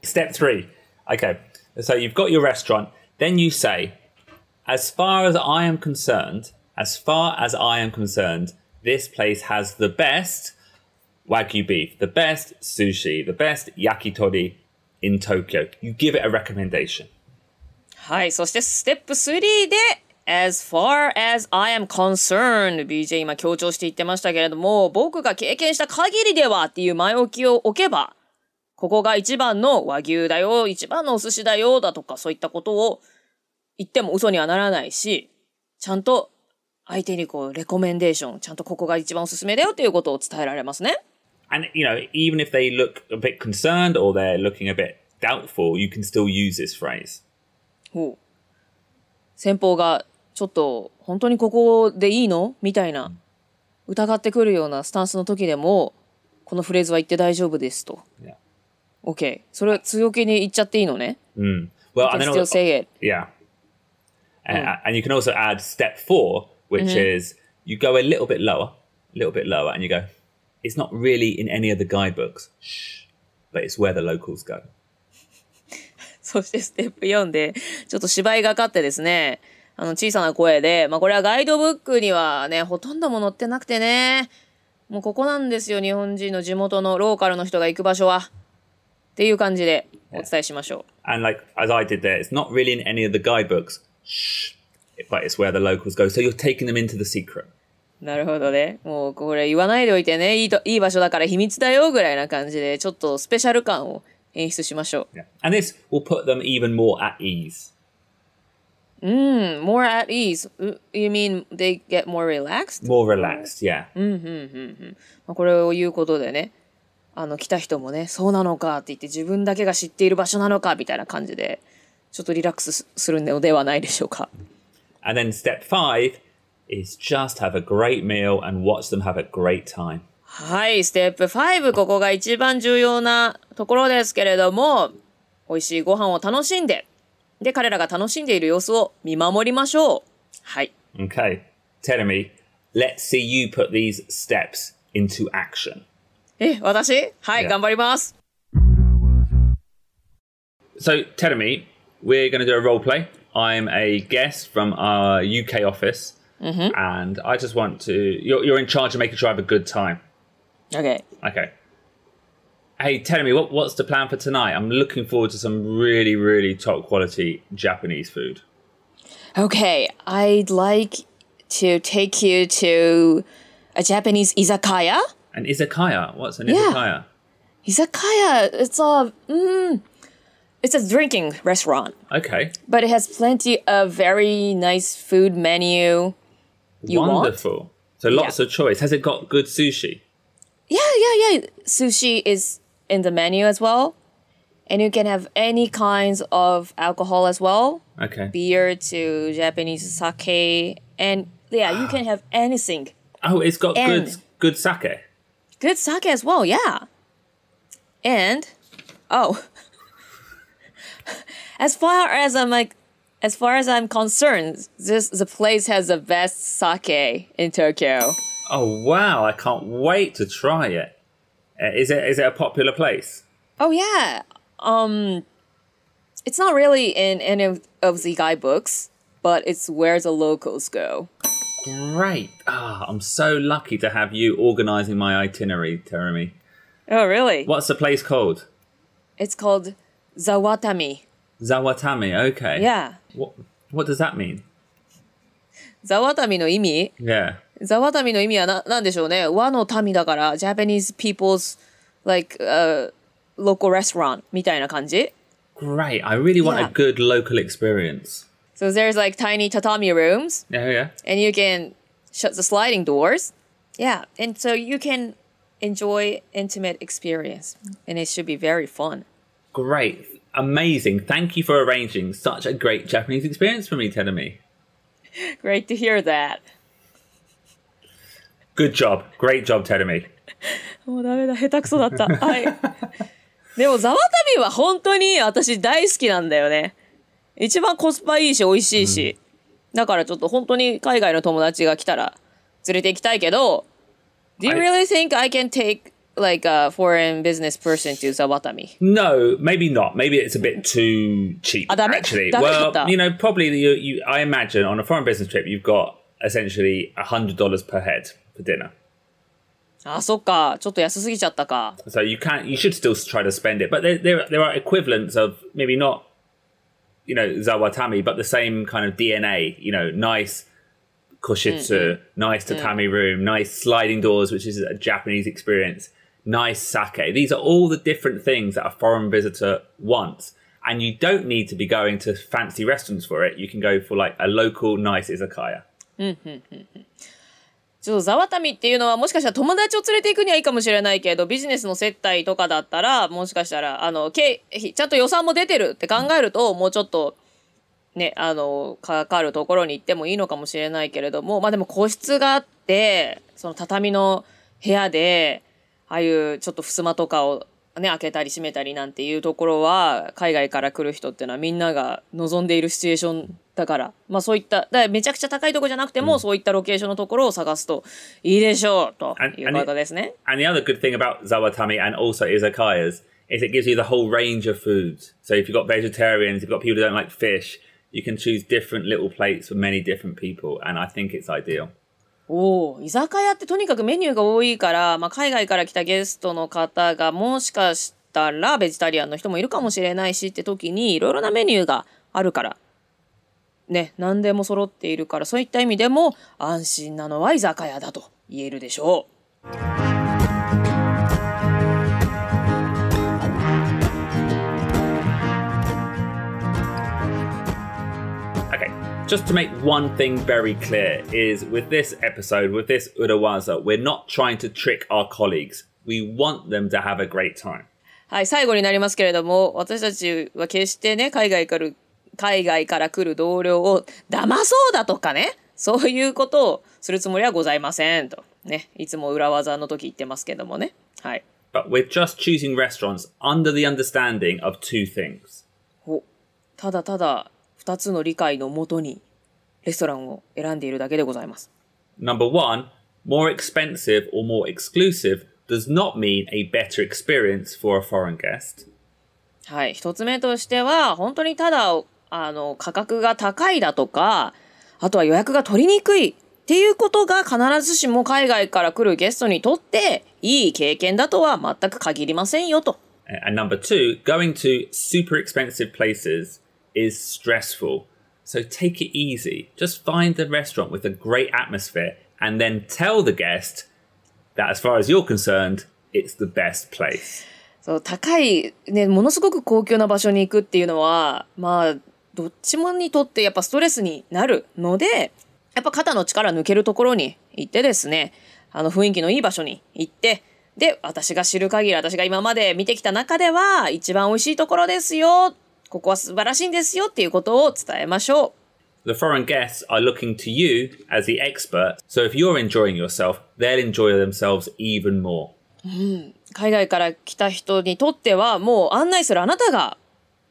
Speaker 1: Step three. Okay. So you've got your restaurant. Then you say, as far as I am concerned, as far as I am concerned, this place has the best wagyu beef, the best sushi, the best yakitori in Tokyo. You give it a recommendation.
Speaker 2: はい。そしてステップ3で As far as I am concerned BJ 今強調して言ってましたけれども僕が経験した限りではっていう前置きを置けばここが一番の和牛だよ一番のお寿司だよだとかそういったことを言っても嘘にはならないしちゃんと相手にこうレコメンデーションちゃんとここが一番おすすめだよっていうことを伝えられますね。
Speaker 1: And, you know, even if they look a bit concerned or they're looking a bit doubtful, you can still use this phrase.
Speaker 2: ほう先方がちょっと本当にここでいいのみたいな疑ってくるようなスタンスの時でもこのフレーズは言って大丈夫ですと
Speaker 1: Yeah.
Speaker 2: OK。それ強気に言っちゃっていいのね。
Speaker 1: Mm. Well,
Speaker 2: You can
Speaker 1: and
Speaker 2: still say it.
Speaker 1: yeah, A- and you can also add step four, which is you go a little bit lower, a little bit lower, and you go. It's not really in any of the guidebooks, shh, but it's where the locals go.
Speaker 2: そしてステップ4で、ちょっと芝居がかってですね、あの小さな声で、まあこれはガイドブックにはね、ほとんども載ってなくてね、もうここなんですよ、日本人の地元のローカルの人が行く場所は。っていう感じでお伝えしましょ
Speaker 1: And like as I did there, it's not really in any of the guidebooks, shh, but it's where the locals go. So you're taking them into the secret.
Speaker 2: う。なるほどね。もうこれ言わないでおいてね、いいと、いい場所だから秘密だよぐらいな感じで、ちょっとスペシャル感を演出しましょ
Speaker 1: Yeah. And this will put them even more at ease.
Speaker 2: う。うん、more at ease. You mean they get more relaxed?
Speaker 1: More relaxed, yeah.
Speaker 2: まあこれを言うことでね、あの、来た人もね、そうなのかって言って自分だけが知っている場所なのかみたいな感じで、ちょっとリラックスすするのではないでしょうか。
Speaker 1: And then step five is just have a great meal and watch them have a great time.
Speaker 2: はい、ステップ5、ここが一番重要なところですけれども、美味しいご飯を楽しんで、で、彼らが楽しんでいる様子を見守りましょう。はい。
Speaker 1: Okay. Teremi, let's see you put these steps into action.
Speaker 2: え、私はい、
Speaker 1: Yeah.
Speaker 2: 頑張ります。
Speaker 1: So, Teremi, we're going to do a role play. I'm a guest from our UK office, and I just want to. You're, you're in charge of making sure I have a good time.
Speaker 2: Okay.
Speaker 1: Okay. Hey, Teremi, what, what's the plan for tonight? I'm looking forward to some really, really top quality Japanese food.
Speaker 2: Okay, I'd like to take you to a Japanese izakaya.
Speaker 1: An izakaya? What's an
Speaker 2: Yeah.
Speaker 1: izakaya?
Speaker 2: Izakaya, it's a mm, it's a drinking restaurant,
Speaker 1: Okay.
Speaker 2: but it has plenty of very nice food menu. You want?
Speaker 1: Wonderful. So lots
Speaker 2: Yeah.
Speaker 1: of choice. Has it got good sushi?
Speaker 2: Yeah, yeah, yeah. Sushi is in the menu as well. And you can have any kinds of alcohol as well.
Speaker 1: Okay.
Speaker 2: Beer to Japanese sake. And yeah, you can have anything.
Speaker 1: Oh, it's got
Speaker 2: And-
Speaker 1: good good sake.
Speaker 2: Good sake as well, yeah. And oh, as far as I'm like, as far as I'm concerned, this the place has the best sake in Tokyo.
Speaker 1: Oh wow! I can't wait to try it. Uh, is it is it a popular place?
Speaker 2: Oh yeah. Um, it's not really in any of, of the guidebooks, but it's where the locals go.
Speaker 1: Great! Ah, I'm so lucky to have you organising my itinerary, Teremi.
Speaker 2: Oh really?
Speaker 1: What's the place called?
Speaker 2: It's called Zawatami.
Speaker 1: Zawatami. Okay.
Speaker 2: Yeah.
Speaker 1: What What does that mean?
Speaker 2: Zawatami の意味
Speaker 1: Yeah.
Speaker 2: ザワタミの意味はな、なんでしょうね。和の民だから、Japanese people's, like, uh, local restaurant みたいな感じ
Speaker 1: Great. I really want
Speaker 2: Yeah.
Speaker 1: a good local experience.
Speaker 2: So there's like tiny tatami rooms,
Speaker 1: Yeah, yeah.
Speaker 2: and you can shut the sliding doors. Yeah, and so you can enjoy intimate experience, and it should be very fun.
Speaker 1: Great. Amazing. Thank you for arranging such a great Japanese experience for me, Teremi.
Speaker 2: Great to hear that.
Speaker 1: Good job. Great job, Teremi.
Speaker 2: もうダメだ、下手くそだった。はい。でも、ザワタミは本当に私大好きなんだよね。一番コスパいいし、美味しいし。だからちょっと本当に海外の友達が来たら連れて行きたいけど、Do you
Speaker 1: はい
Speaker 2: really think I can take like a foreign business person to Zawatami?
Speaker 1: No, maybe not. Maybe it's a bit too cheap.
Speaker 2: Ah, damn it.
Speaker 1: actually,
Speaker 2: Damn it,
Speaker 1: well,
Speaker 2: damn it.
Speaker 1: you know, probably you, you. I imagine on a foreign business trip, you've got essentially a hundred dollars per head for dinner.
Speaker 2: あ、そっか。ちょっと安すぎちゃったか。
Speaker 1: So you can't. You should still try to spend it, but there, there, there are equivalents of maybe not, you know, zawatami, but the same kind of DNA. You know, nice koshitsu, nice tatami room, nice sliding doors, which is a Japanese experience, Nice sake. These are all the different things that a foreign visitor wants. And you don't need to be going to fancy restaurants for it. You can go for like a local nice izakaya.
Speaker 2: ちょっとザワタミっていうのはもしかしたら友達を連れて行くにはいいかもしれないけどビジネスの接待とかだったらもしかしたらあの経費ちゃんと予算も出てるって考えるともうちょっとねあのかかるところに行ってもいいのかもしれないけれどもまあでも個室があってその畳の部屋でああいうちょっと襖とかをね開けたり閉めたりなんていうところは海外から来る人っていうのはみんなが望んでいるシチュエーションだからまあそういっただめちゃくちゃ高いところじゃなくても、そういったロケーションのところを探すといいでしょうと
Speaker 1: And-
Speaker 2: いう
Speaker 1: and
Speaker 2: ことですね。
Speaker 1: And the other good thing about Zawatami and also izakayas is it gives you the whole range of foods. So if you've got vegetarians, if you've got people who don't like fish, you can choose different little plates for many different people. And I think it's ideal.
Speaker 2: おお居酒屋ってとにかくメニューが多いから、まあ、海外から来たゲストの方がもしかしたらベジタリアンの人もいるかもしれないしって時にいろいろなメニューがあるからね何でも揃っているからそういった意味でも安心なのは居酒屋だと言えるでしょう。
Speaker 1: just to make one thing very clear is with this episode, with this Urawaza, we're not trying to trick our colleagues. We want them to have a great time.
Speaker 2: はい、最後になりますけれども、私たちは決してね、海外から、海外から来る同僚を騙そうだとかね、そういうことをするつもりはございませんと。ね、いつも裏技の時言ってますけどもね。はい。
Speaker 1: But we're just choosing restaurants under the understanding of two things.
Speaker 2: ほただただ 2つの理解のもとにレストランを選んでいるだけでございます。
Speaker 1: Number one, more expensive or more exclusive does not mean a better experience for a foreign guest.
Speaker 2: はい。一つ目としては、本当にただ、あの、価格が高いだとか、あとは予約が取りにくいっていうことが必ずしも海外から来るゲストにとっていい経験だとは全く限りませんよと。
Speaker 1: And number two, going to super expensive places is stressful. So take it easy. Just find the restaurant with a great atmosphere and then tell the guest that, as far as you're concerned, it's the best place.
Speaker 2: そう、高い、ね、ものすごく高級な場所に行くっていうのは、まあ、どっちもにとってやっぱストレスになるので、やっぱ肩の力抜けるところに行ってですね、あの雰囲気のいい場所に行って、で、私が知る限り、私が今まで見てきた中では、一番美味しいところですよ。ここは素晴らしいんですよっていうことを伝えましょう。
Speaker 1: The foreign guests are looking to you as the expert. So if you're enjoying yourself, they'll enjoy themselves even more.
Speaker 2: 海外から来た人にとってはもう案内するあなたが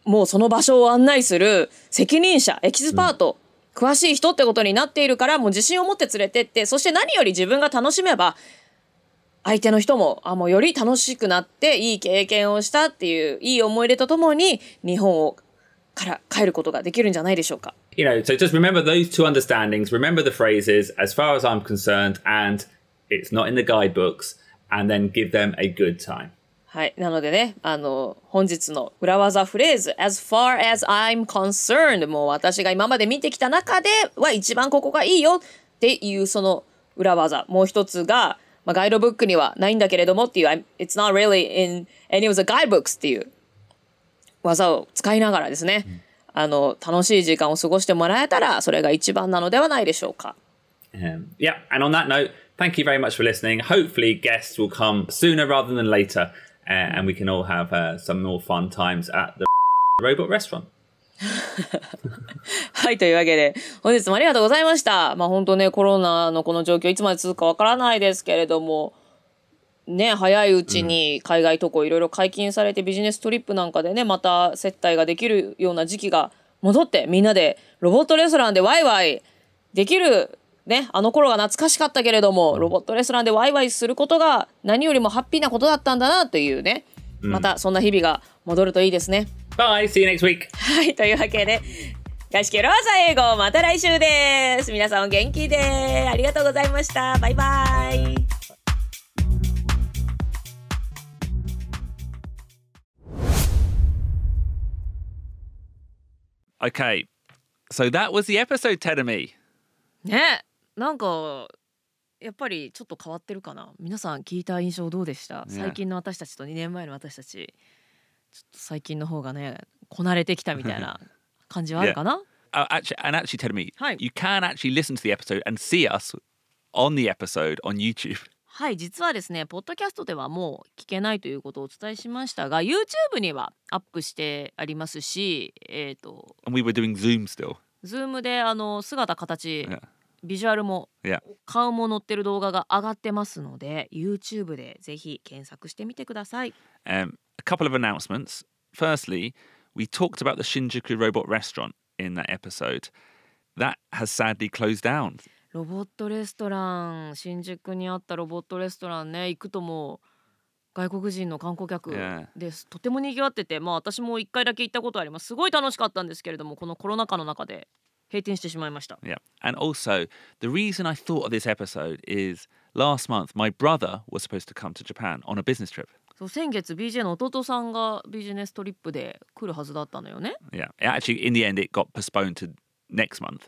Speaker 2: もうその場所を案内する責任者エキスパート、詳しい人ってことになっているからもう自信を持って連れてってそして何より自分が楽しめば相手の人もあもうより楽しくなっていい経験をしたっていういい思い出とともに日本をから帰ることができるんじゃないでしょうか。
Speaker 1: You know, so just remember those two understandings. Remember the phrases, as far as I'm concerned, and it's not in the guidebooks, and then give them a good time.
Speaker 2: はい。なのでね、あの、本日の裏技フレーズ、as far as I'm concerned もう私が今まで見てきた中では一番ここがいいよっていうその裏技。もう一つが、まあ、ガイドブックにはないんだけれどもっていう、it's not really in any of the guidebooks っていう技を使いながらですね、あの、楽しい時間を過ごしてもらえたら、それが一番なのではないでしょうか。
Speaker 1: Um, yeah, and on that note, thank you very much for listening. Hopefully, guests will come sooner rather than later, uh, and we can all have uh, some more fun times at the robot restaurant.
Speaker 2: はい、というわけで、本日もありがとうございました。まあ本当ね、コロナのこの状況いつまで続くかわからないですけれども、ね、早いうちに海外渡航いろいろ解禁されてビジネストリップなんかでね、また接待ができるような時期が戻って、みんなでロボットレストランでワイワイできる、ね、あの頃が懐かしかったけれども、ロボットレストランでワイワイすることが何よりもハッピーなことだったんだなというね、またそんな日々が戻るといいですね。
Speaker 1: Bye. See you next week.
Speaker 2: はい、というわけで、外資系ローザ英語、また来週です。皆さんお元気で、ありがとうございました。バイバイ。
Speaker 7: Okay, so that was the episode, Tedemi.
Speaker 2: ね、なんか、やっぱりちょっと変わってるかな。皆さん聞いた印象どうでした、
Speaker 7: ね
Speaker 2: 最近の私たちと2年前の私たち、ちょっと最近の方がね、こなれてきたみたいな感じはあるかな
Speaker 7: Oh, actually, and actually, Tedemi,
Speaker 2: Hi.
Speaker 7: you can actually listen to the episode and see us on the episode on YouTube.
Speaker 2: はい実はですねポッドキャストではもう聞けないということをお伝えしましたが YouTube にはアップしてありますしえっ、と
Speaker 7: And we were doing Zoom still.
Speaker 2: Zoom であの姿形
Speaker 7: Yeah.
Speaker 2: ビジュアルも
Speaker 1: Yeah.
Speaker 2: 顔も載ってる動画が上がってますので YouTube でぜひ検索してみてください
Speaker 1: Um, a couple of announcements. Firstly, we talked about the Shinjuku Robot Restaurant in that episode. That has sadly closed down.
Speaker 2: ロボットレストラン新宿にあったロボットレストランね行くともう外国人の観光客.ですとても賑わっててまあ私も一回だけ行ったことありますすごい楽しかったんですけれどもこのコロナ禍の中で閉店してしまいました
Speaker 1: Yeah. And also, the reason I thought of this episode is last month my brother was supposed to come to Japan on a business trip.
Speaker 2: そう先月 BJ の弟さんがビジネストリップで来るはずだったのよね
Speaker 1: Yeah. Actually, in the end, it got postponed to next month.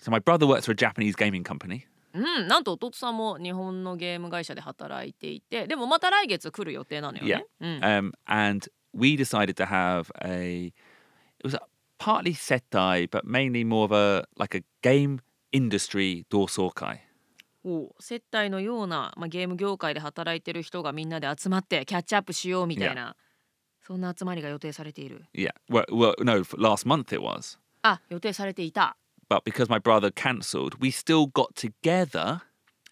Speaker 1: So my brother works for a Japanese gaming company.
Speaker 2: うんなんと弟さんも日本のゲーム会社で働いていてでもまた来月来る予定なのよね、うん
Speaker 1: Um, and we decided to have a. It was a partly setai, but mainly more of a like a game industry doorsokai.
Speaker 2: お接待のような、まあ、ゲーム業界で働いてる人がみんなで集まってキャッチアップしようみたいな、そんな集まりが予定されている
Speaker 1: Yeah. Well, well, no, last month it was.
Speaker 2: あ予定されていた
Speaker 1: But because my brother cancelled, we still got together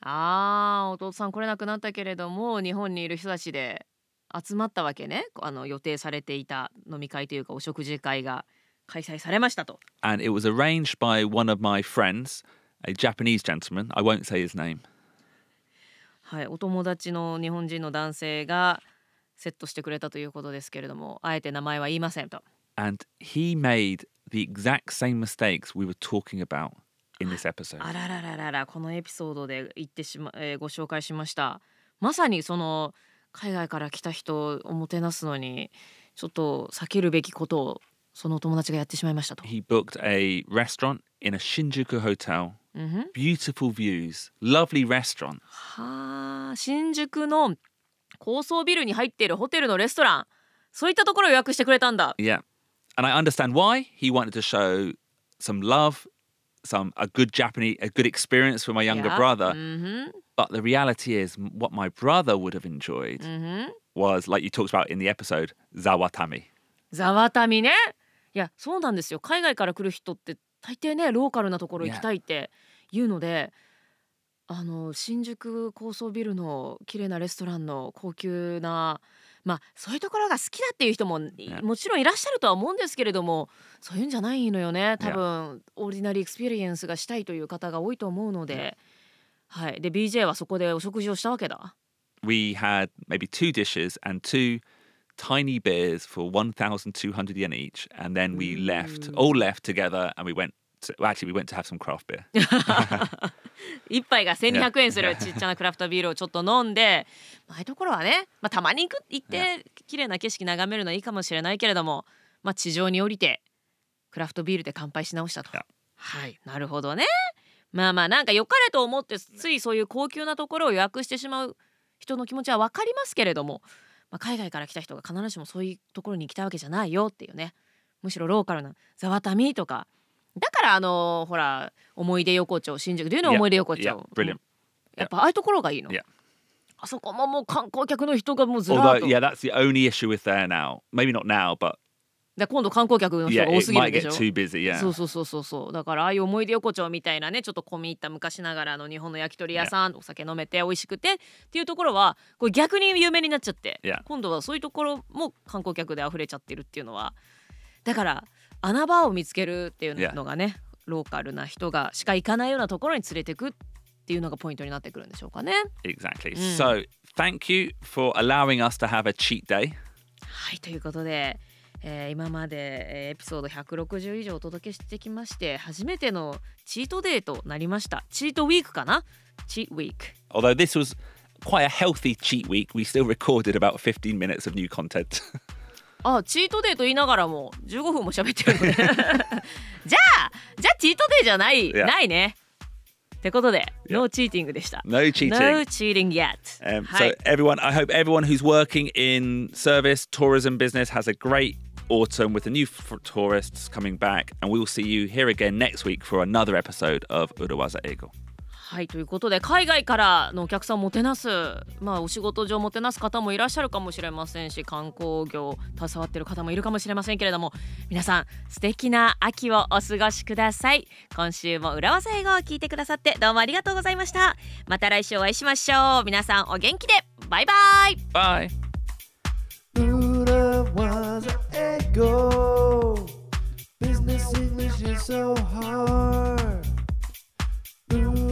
Speaker 2: あー弟さん来れなくなったけれども日本にいる人たちで集まったわけねあの予定されていた飲み会というかお食事会が開催されましたと
Speaker 1: and it was arranged by one of my friends, a Japanese gentleman. I won't say his name.
Speaker 2: はいお友達の日本人の男性がセットしてくれたということですけれどもあえて名前は言いませんと
Speaker 1: And he made the exact same mistakes we were talking about in this episode.
Speaker 2: あらららららこのエピソードで言ってしま、えーご紹介しましたまさにその海外から来た人をもてなすのにちょっと避けるべきことをそのお友達がやってしまいましたと。
Speaker 1: He booked a restaurant in a Shinjuku hotel.
Speaker 2: うんふん
Speaker 1: Beautiful views, lovely restaurant.
Speaker 2: はあ新宿の高層ビルに入っているホテルのレストランそういったところを予約してくれたんだ
Speaker 1: Yeah. And I understand why. He wanted to show some love, some a good Japanese, a good experience for my younger
Speaker 2: いや
Speaker 1: brother.
Speaker 2: うんふん
Speaker 1: But the reality is, what my brother would have enjoyed
Speaker 2: うんふん
Speaker 1: was, like you talked about in the episode, zawatami.
Speaker 2: ざわたみねいやそうなんですよ。海外から来る人って大抵ねローカルなところ行きたいって言うのであの新宿高層ビルの綺麗なレストランの高級なまあそういうところが好きだっていう人ももちろんいらっしゃるとは思うんですけれどもそういうんじゃないのよね。多分 ordinary experience がしたいという方が多いと思うので、はい。で BJ はそこでお食事をしたわけだ
Speaker 1: ？We had maybe two dishes and two tiny beers for 1,200 yen each. And then we left, all left together, and we went to, well, actually, we went to have some craft beer.
Speaker 2: 一杯が1200円する.ちっちゃなクラフトビールをちょっと飲んで、まあああいうところはね、まあ、たまに行く行って綺麗な景色眺めるのはいいかもしれないけれども、まあ、地上に降りてクラフトビールで乾杯し直したと。はいなるほどね。まあまあなんか良かれと思ってついそういう高級なところを予約してしまう人の気持ちは分かりますけれども、まあ、海外から来た人が必ずしもそういうところに行きたいわけじゃないよっていうね。むしろローカルなざわたみとか。だからあのほら思い出横丁新宿でいうの思い出横丁、
Speaker 1: yeah.
Speaker 2: やっぱああいうところがいいの、
Speaker 1: Yeah.
Speaker 2: あそこももう観光客の人がもうずらーっ
Speaker 1: Although,
Speaker 2: と
Speaker 1: yeah, that's the only issue with there now. Maybe not now, but
Speaker 2: で今度観光客の人
Speaker 1: yeah,
Speaker 2: が多すぎるでしょ
Speaker 1: ？too busy. Yeah.
Speaker 2: そうそうそうそうそうだからああいう思い出横丁みたいなねちょっと込み入った昔ながらの日本の焼き鳥屋さん、お酒飲めて美味しくてっていうところはこれ逆に有名になっちゃって、
Speaker 1: Yeah.
Speaker 2: 今度はそういうところも観光客で溢れちゃってるっていうのはだから穴場を見つけるっていうのがね、ローカルな人がしか行かないようなところに連れてくっていうのがポイントになってくるんでしょうかね。
Speaker 1: Exactly.
Speaker 2: Mm.
Speaker 1: So, thank you for allowing us to have a cheat day.
Speaker 2: はいということで、えー今まで、えーエピソード160以上お届けしてきまして初めてのチートデーとなりましたチートウィークかなチートウィーク
Speaker 1: Although this was quite a healthy cheat week, we still recorded about 15 minutes of new content.
Speaker 2: あチートデーと言いながらも15分も喋ってるのねじゃあじゃあチートデーじゃない、
Speaker 1: Yeah.
Speaker 2: ないねってことで、
Speaker 1: Yeah.
Speaker 2: ノーチーティングでした
Speaker 1: no cheating.
Speaker 2: No cheating yet、
Speaker 1: Um,
Speaker 2: はい
Speaker 1: So, everyone, I hope everyone who's working in service, tourism business has a great autumn with the new tourists coming back. And we will see you here again next week for another episode of Urawaza Ego.
Speaker 2: はいということで海外からのお客さんをもてなすまあお仕事上もてなす方もいらっしゃるかもしれませんし観光業携わってる方もいるかもしれませんけれども皆さん素敵な秋をお過ごしください今週も裏技英語を聞いてくださってどうもありがとうございましたまた来週お会いしましょう皆さんお元気でバイバイ
Speaker 1: Bye.
Speaker 8: Buddha go. Business English is so hard. Ooh.